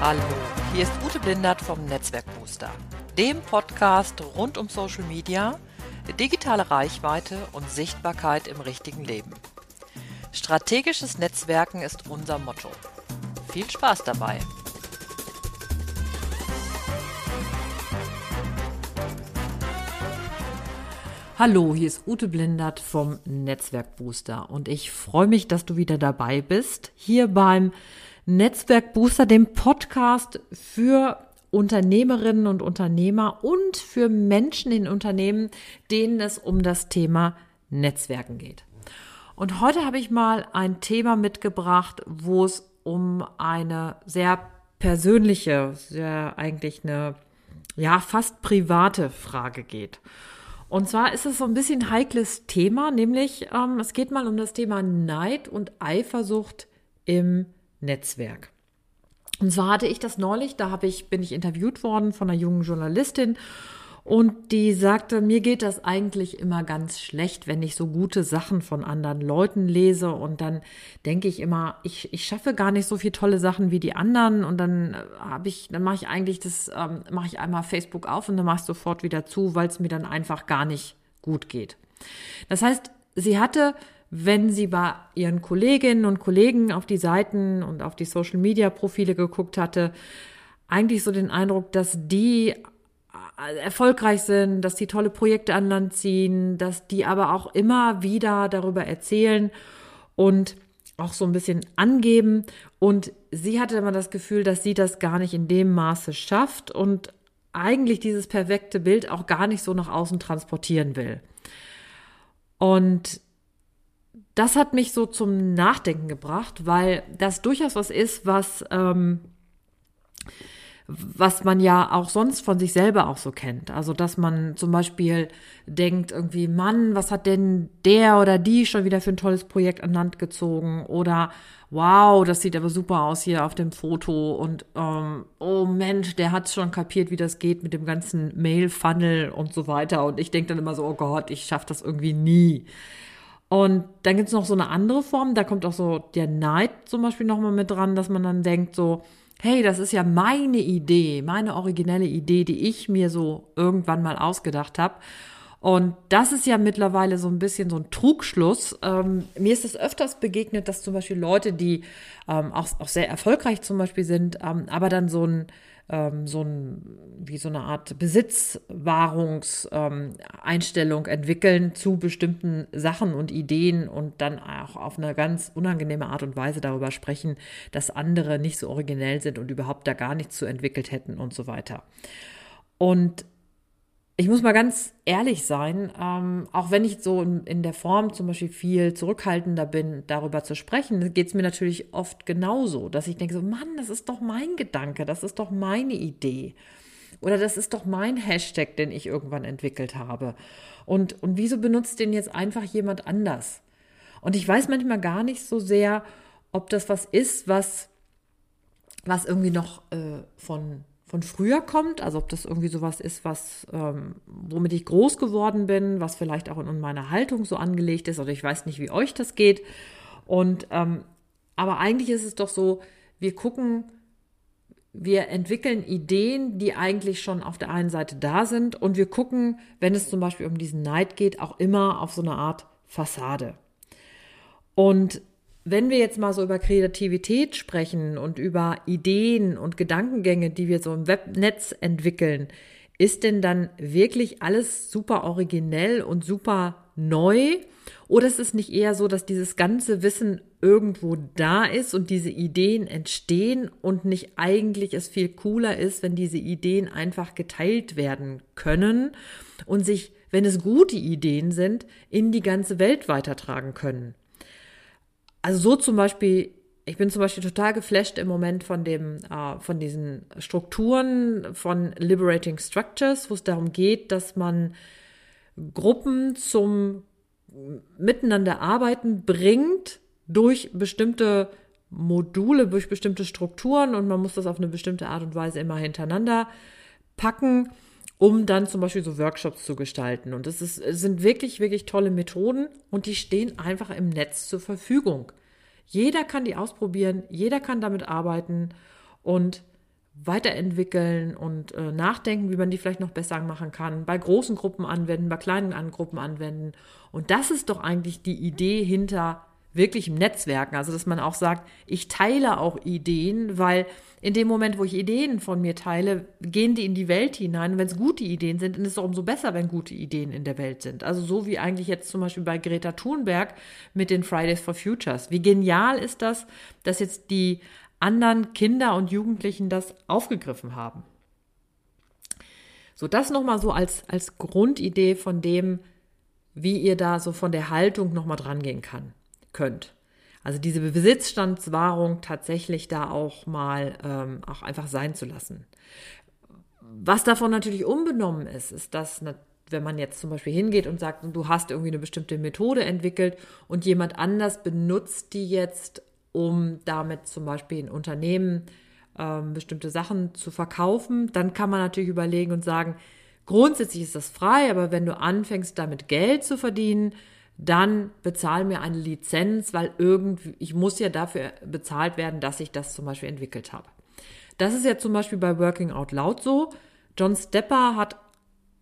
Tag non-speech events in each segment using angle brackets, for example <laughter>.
Hallo, hier ist Ute Blindert vom Netzwerkbooster, dem Podcast rund um Social Media, digitale Reichweite und Sichtbarkeit im richtigen Leben. Strategisches Netzwerken ist unser Motto. Viel Spaß dabei! Hallo, hier ist Ute Blindert vom Netzwerkbooster und ich freue mich, dass du wieder dabei bist, hier beim Netzwerkbooster, dem Podcast für Unternehmerinnen und Unternehmer und für Menschen in Unternehmen, denen es um das Thema Netzwerken geht. Und heute habe ich mal ein Thema mitgebracht, wo es um eine sehr persönliche, sehr eigentlich eine, ja, fast private Frage geht. Und zwar ist es so ein bisschen heikles Thema, nämlich ähm, es geht mal um das Thema Neid und Eifersucht im Netzwerk. Und zwar hatte ich das neulich, da habe ich, bin ich interviewt worden von einer jungen Journalistin und die sagte, mir geht das eigentlich immer ganz schlecht, wenn ich so gute Sachen von anderen Leuten lese. Und dann denke ich immer, ich, ich schaffe gar nicht so viele tolle Sachen wie die anderen. Und dann äh, habe ich, dann mache ich eigentlich das, ähm, mache ich einmal Facebook auf und dann mache ich sofort wieder zu, weil es mir dann einfach gar nicht gut geht. Das heißt, sie hatte wenn sie bei ihren Kolleginnen und Kollegen auf die Seiten und auf die Social-Media-Profile geguckt hatte, eigentlich so den Eindruck, dass die erfolgreich sind, dass die tolle Projekte an Land ziehen, dass die aber auch immer wieder darüber erzählen und auch so ein bisschen angeben. Und sie hatte immer das Gefühl, dass sie das gar nicht in dem Maße schafft und eigentlich dieses perfekte Bild auch gar nicht so nach außen transportieren will. Und das hat mich so zum Nachdenken gebracht, weil das durchaus was ist, was ähm, was man ja auch sonst von sich selber auch so kennt. Also, dass man zum Beispiel denkt irgendwie, Mann, was hat denn der oder die schon wieder für ein tolles Projekt an Land gezogen? Oder wow, das sieht aber super aus hier auf dem Foto und ähm, oh Mensch, der hat schon kapiert, wie das geht mit dem ganzen Mail-Funnel und so weiter. Und ich denke dann immer so, oh Gott, ich schaffe das irgendwie nie. Und dann gibt's noch so eine andere Form, da kommt auch so der Neid zum Beispiel nochmal mit dran, dass man dann denkt so, hey, das ist ja meine Idee, meine originelle Idee, die ich mir so irgendwann mal ausgedacht habe. Und das ist ja mittlerweile so ein bisschen so ein Trugschluss. Ähm, mir ist es öfters begegnet, dass zum Beispiel Leute, die ähm, auch, auch sehr erfolgreich zum Beispiel sind, ähm, aber dann so ein ähm, so ein, wie so eine Art Besitzwahrungseinstellung entwickeln zu bestimmten Sachen und Ideen und dann auch auf eine ganz unangenehme Art und Weise darüber sprechen, dass andere nicht so originell sind und überhaupt da gar nichts zu entwickelt hätten und so weiter. Und ich muss mal ganz ehrlich sein, ähm, auch wenn ich so in, in, der Form zum Beispiel viel zurückhaltender bin, darüber zu sprechen, geht es mir natürlich oft genauso, dass ich denke so, Mann, das ist doch mein Gedanke, das ist doch meine Idee. Oder das ist doch mein Hashtag, den ich irgendwann entwickelt habe. Und, und wieso benutzt den jetzt einfach jemand anders? Und ich weiß manchmal gar nicht so sehr, ob das was ist, was, was irgendwie noch äh, von von früher kommt, also ob das irgendwie sowas ist, was ähm, womit ich groß geworden bin, was vielleicht auch in meiner Haltung so angelegt ist, oder ich weiß nicht, wie euch das geht. Und ähm, aber eigentlich ist es doch so, wir gucken, wir entwickeln Ideen, die eigentlich schon auf der einen Seite da sind, und wir gucken, wenn es zum Beispiel um diesen Neid geht, auch immer auf so eine Art Fassade. Und wenn wir jetzt mal so über Kreativität sprechen und über Ideen und Gedankengänge, die wir so im Webnetz entwickeln, ist denn dann wirklich alles super originell und super neu? Oder ist es nicht eher so, dass dieses ganze Wissen irgendwo da ist und diese Ideen entstehen und nicht eigentlich es viel cooler ist, wenn diese Ideen einfach geteilt werden können und sich, wenn es gute Ideen sind, in die ganze Welt weitertragen können? Also so zum Beispiel, ich bin zum Beispiel total geflasht im Moment von dem, äh, von diesen Strukturen von Liberating Structures, wo es darum geht, dass man Gruppen zum Miteinander arbeiten bringt durch bestimmte Module, durch bestimmte Strukturen und man muss das auf eine bestimmte Art und Weise immer hintereinander packen, um dann zum Beispiel so Workshops zu gestalten. Und es, ist, sind wirklich, wirklich tolle Methoden und die stehen einfach im Netz zur Verfügung. Jeder kann die ausprobieren, jeder kann damit arbeiten und weiterentwickeln und äh, nachdenken, wie man die vielleicht noch besser machen kann, bei großen Gruppen anwenden, bei kleinen Gruppen anwenden. Und das ist doch eigentlich die Idee hinter wirklichem Netzwerken. Also, dass man auch sagt, ich teile auch Ideen, weil in dem Moment, wo ich Ideen von mir teile, gehen die in die Welt hinein. Wenn es gute Ideen sind, dann ist es auch umso besser, wenn gute Ideen in der Welt sind. Also so wie eigentlich jetzt zum Beispiel bei Greta Thunberg mit den Fridays for Futures. Wie genial ist das, dass jetzt die anderen Kinder und Jugendlichen das aufgegriffen haben. So, das nochmal so als, als Grundidee von dem, wie ihr da so von der Haltung nochmal dran gehen kann, könnt. Also diese Besitzstandswahrung tatsächlich da auch mal ähm, auch einfach sein zu lassen. Was davon natürlich unbenommen ist, ist, dass wenn man jetzt zum Beispiel hingeht und sagt, du hast irgendwie eine bestimmte Methode entwickelt und jemand anders benutzt die jetzt, um damit zum Beispiel in Unternehmen ähm, bestimmte Sachen zu verkaufen, dann kann man natürlich überlegen und sagen, grundsätzlich ist das frei, aber wenn du anfängst, damit Geld zu verdienen, dann bezahl mir eine Lizenz, weil irgendwie, ich muss ja dafür bezahlt werden, dass ich das zum Beispiel entwickelt habe. Das ist ja zum Beispiel bei Working Out Loud so. John Stepper hat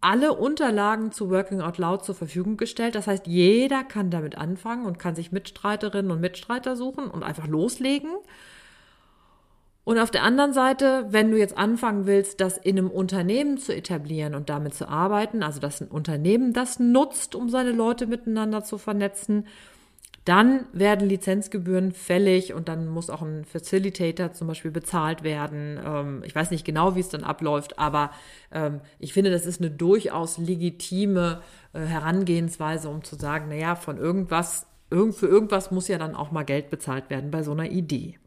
alle Unterlagen zu Working Out Loud zur Verfügung gestellt. Das heißt, jeder kann damit anfangen und kann sich Mitstreiterinnen und Mitstreiter suchen und einfach loslegen. Und auf der anderen Seite, wenn du jetzt anfangen willst, das in einem Unternehmen zu etablieren und damit zu arbeiten, also dass ein Unternehmen das nutzt, um seine Leute miteinander zu vernetzen, dann werden Lizenzgebühren fällig und dann muss auch ein Facilitator zum Beispiel bezahlt werden. Ähm, ich weiß nicht genau, wie es dann abläuft, aber ähm, ich finde, das ist eine durchaus legitime äh, Herangehensweise, um zu sagen, naja, von irgendwas, für irgendwas muss ja dann auch mal Geld bezahlt werden bei so einer Idee.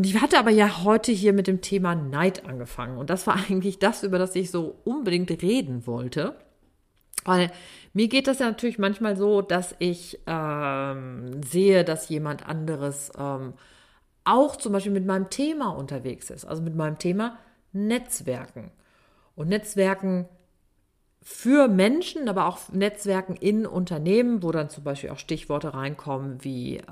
Und ich hatte aber ja heute hier mit dem Thema Neid angefangen. Und das war <laughs> eigentlich das, über das ich so unbedingt reden wollte. Weil mir geht das ja natürlich manchmal so, dass ich ähm, sehe, dass jemand anderes ähm, auch zum Beispiel mit meinem Thema unterwegs ist. Also mit meinem Thema Netzwerken. Und Netzwerken für Menschen, aber auch Netzwerken in Unternehmen, wo dann zum Beispiel auch Stichworte reinkommen wie äh,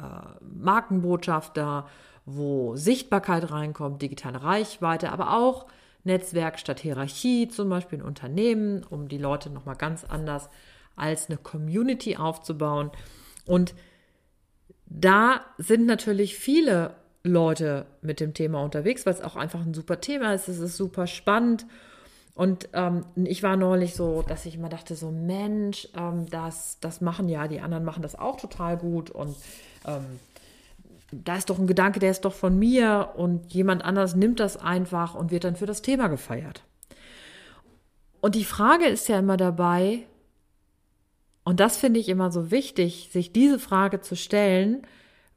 Markenbotschafter, wo Sichtbarkeit reinkommt, digitale Reichweite, aber auch Netzwerk statt Hierarchie, zum Beispiel in Unternehmen, um die Leute nochmal ganz anders als eine Community aufzubauen. Und da sind natürlich viele Leute mit dem Thema unterwegs, weil es auch einfach ein super Thema ist. Es ist super spannend. Und ähm, ich war neulich so, dass ich immer dachte, so Mensch, ähm, das, das machen ja, die anderen machen das auch total gut. Und ähm, da ist doch ein Gedanke, der ist doch von mir und jemand anders nimmt das einfach und wird dann für das Thema gefeiert. Und die Frage ist ja immer dabei, und das finde ich immer so wichtig, sich diese Frage zu stellen,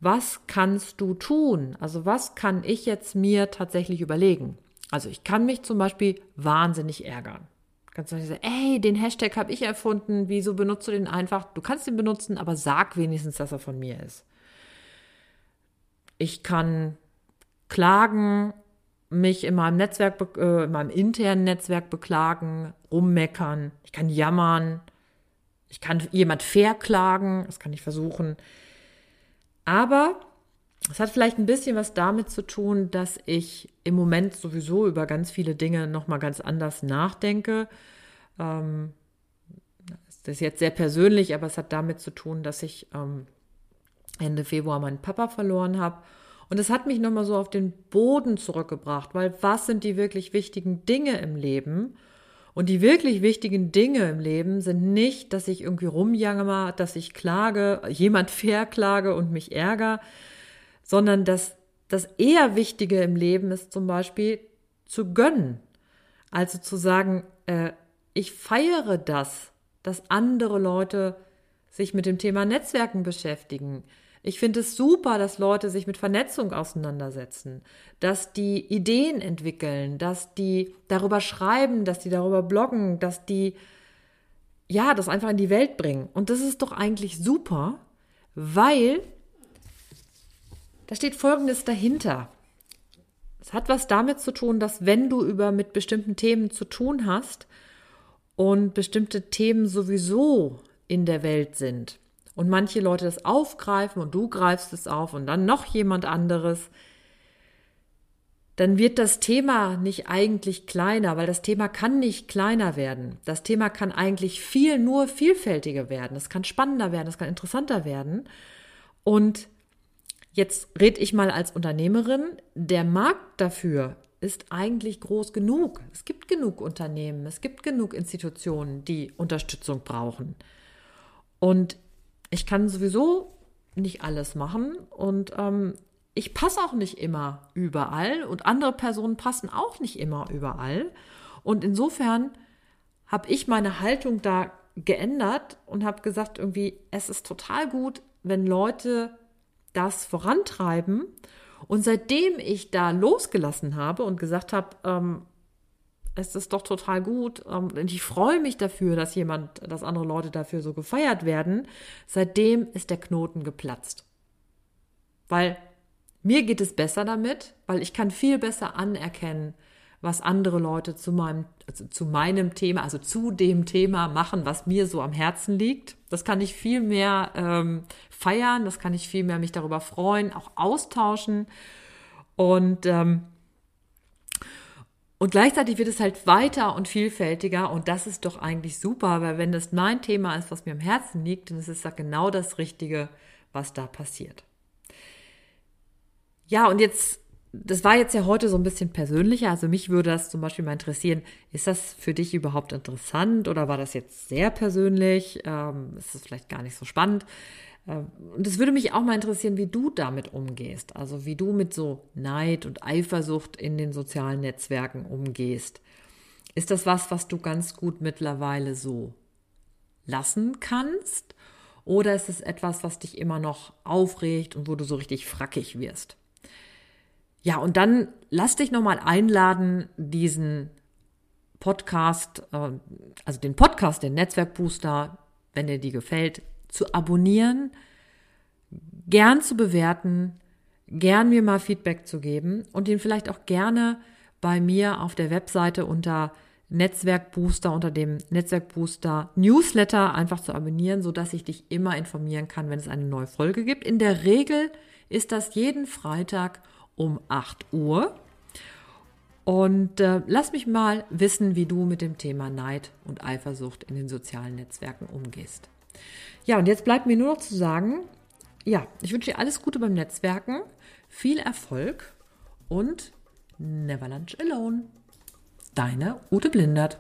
was kannst du tun? Also was kann ich jetzt mir tatsächlich überlegen? Also ich kann mich zum Beispiel wahnsinnig ärgern. Kannst du sagen, ey, den Hashtag habe ich erfunden, wieso benutzt du den einfach? Du kannst ihn benutzen, aber sag wenigstens, dass er von mir ist. Ich kann klagen, mich in meinem Netzwerk, äh, in meinem internen Netzwerk beklagen, rummeckern. Ich kann jammern. Ich kann jemand verklagen. Das kann ich versuchen. Aber es hat vielleicht ein bisschen was damit zu tun, dass ich im Moment sowieso über ganz viele Dinge nochmal ganz anders nachdenke. Ähm, das ist jetzt sehr persönlich, aber es hat damit zu tun, dass ich ähm, Ende Februar meinen Papa verloren habe. Und es hat mich nochmal so auf den Boden zurückgebracht, weil was sind die wirklich wichtigen Dinge im Leben? Und die wirklich wichtigen Dinge im Leben sind nicht, dass ich irgendwie rumjammer, dass ich klage, jemand <laughs> verklage und mich ärgere, sondern dass das eher Wichtige im Leben ist zum Beispiel zu gönnen. Also zu sagen, äh, ich feiere das, dass andere Leute sich mit dem Thema Netzwerken beschäftigen, ich finde es super, dass Leute sich mit Vernetzung auseinandersetzen, dass die Ideen entwickeln, dass die darüber schreiben, dass die darüber bloggen, dass die ja, das einfach in die Welt bringen. Und das ist doch eigentlich super, weil da steht Folgendes dahinter. Es hat was damit zu tun, dass wenn du über mit bestimmten Themen zu tun hast und bestimmte Themen sowieso in der Welt sind, und manche Leute das aufgreifen und du greifst es auf und dann noch jemand anderes, dann wird das Thema nicht eigentlich kleiner, weil das Thema kann nicht kleiner werden. Das Thema kann eigentlich viel nur vielfältiger werden. Es kann spannender werden, es kann interessanter werden. Und jetzt red ich mal als Unternehmerin, der Markt dafür ist eigentlich groß genug. Es gibt genug Unternehmen, es gibt genug Institutionen, die Unterstützung brauchen. Und ich kann sowieso nicht alles machen und ähm, ich passe auch nicht immer überall und andere Personen passen auch nicht immer überall. Und insofern habe ich meine Haltung da geändert und habe gesagt, irgendwie, es ist total gut, wenn Leute das vorantreiben. Und seitdem ich da losgelassen habe und gesagt habe, ähm, es ist doch total gut ähm, und ich freue mich dafür, dass jemand, dass andere Leute dafür so gefeiert werden, seitdem ist der Knoten geplatzt. Weil mir geht es besser damit, weil ich kann viel besser anerkennen, was andere Leute zu meinem, also zu meinem Thema, also zu dem Thema machen, was mir so am Herzen liegt. Das kann ich viel mehr ähm, feiern, das kann ich viel mehr mich darüber freuen, auch austauschen. Und, ähm, und gleichzeitig wird es halt weiter und vielfältiger und das ist doch eigentlich super, weil wenn das mein Thema ist, was mir am Herzen liegt, dann ist es da genau das Richtige, was da passiert. Ja, und jetzt, das war jetzt ja heute so ein bisschen persönlicher. Also mich würde das zum Beispiel mal interessieren, ist das für dich überhaupt interessant oder war das jetzt sehr persönlich? Ähm, ist es vielleicht gar nicht so spannend? Ähm, und es würde mich auch mal interessieren, wie du damit umgehst. Also wie du mit so Neid und Eifersucht in den sozialen Netzwerken umgehst. Ist das was, was du ganz gut mittlerweile so lassen kannst? Oder ist es etwas, was dich immer noch aufregt und wo du so richtig frackig wirst? Ja, und dann lass dich nochmal einladen, diesen Podcast, äh, also den Podcast, den Netzwerkbooster, wenn dir die gefällt, zu abonnieren, gern zu bewerten, gern mir mal Feedback zu geben und ihn vielleicht auch gerne bei mir auf der Webseite unter Netzwerkbooster, unter dem Netzwerkbooster Newsletter einfach zu abonnieren, so dass ich dich immer informieren kann, wenn es eine neue Folge gibt. In der Regel ist das jeden Freitag um 8 Uhr. Und äh, lass mich mal wissen, wie du mit dem Thema Neid und Eifersucht in den sozialen Netzwerken umgehst. Ja, und jetzt bleibt mir nur noch zu sagen, ja, ich wünsche dir alles Gute beim Netzwerken, viel Erfolg und never lunch alone. Deine Ute Blindert.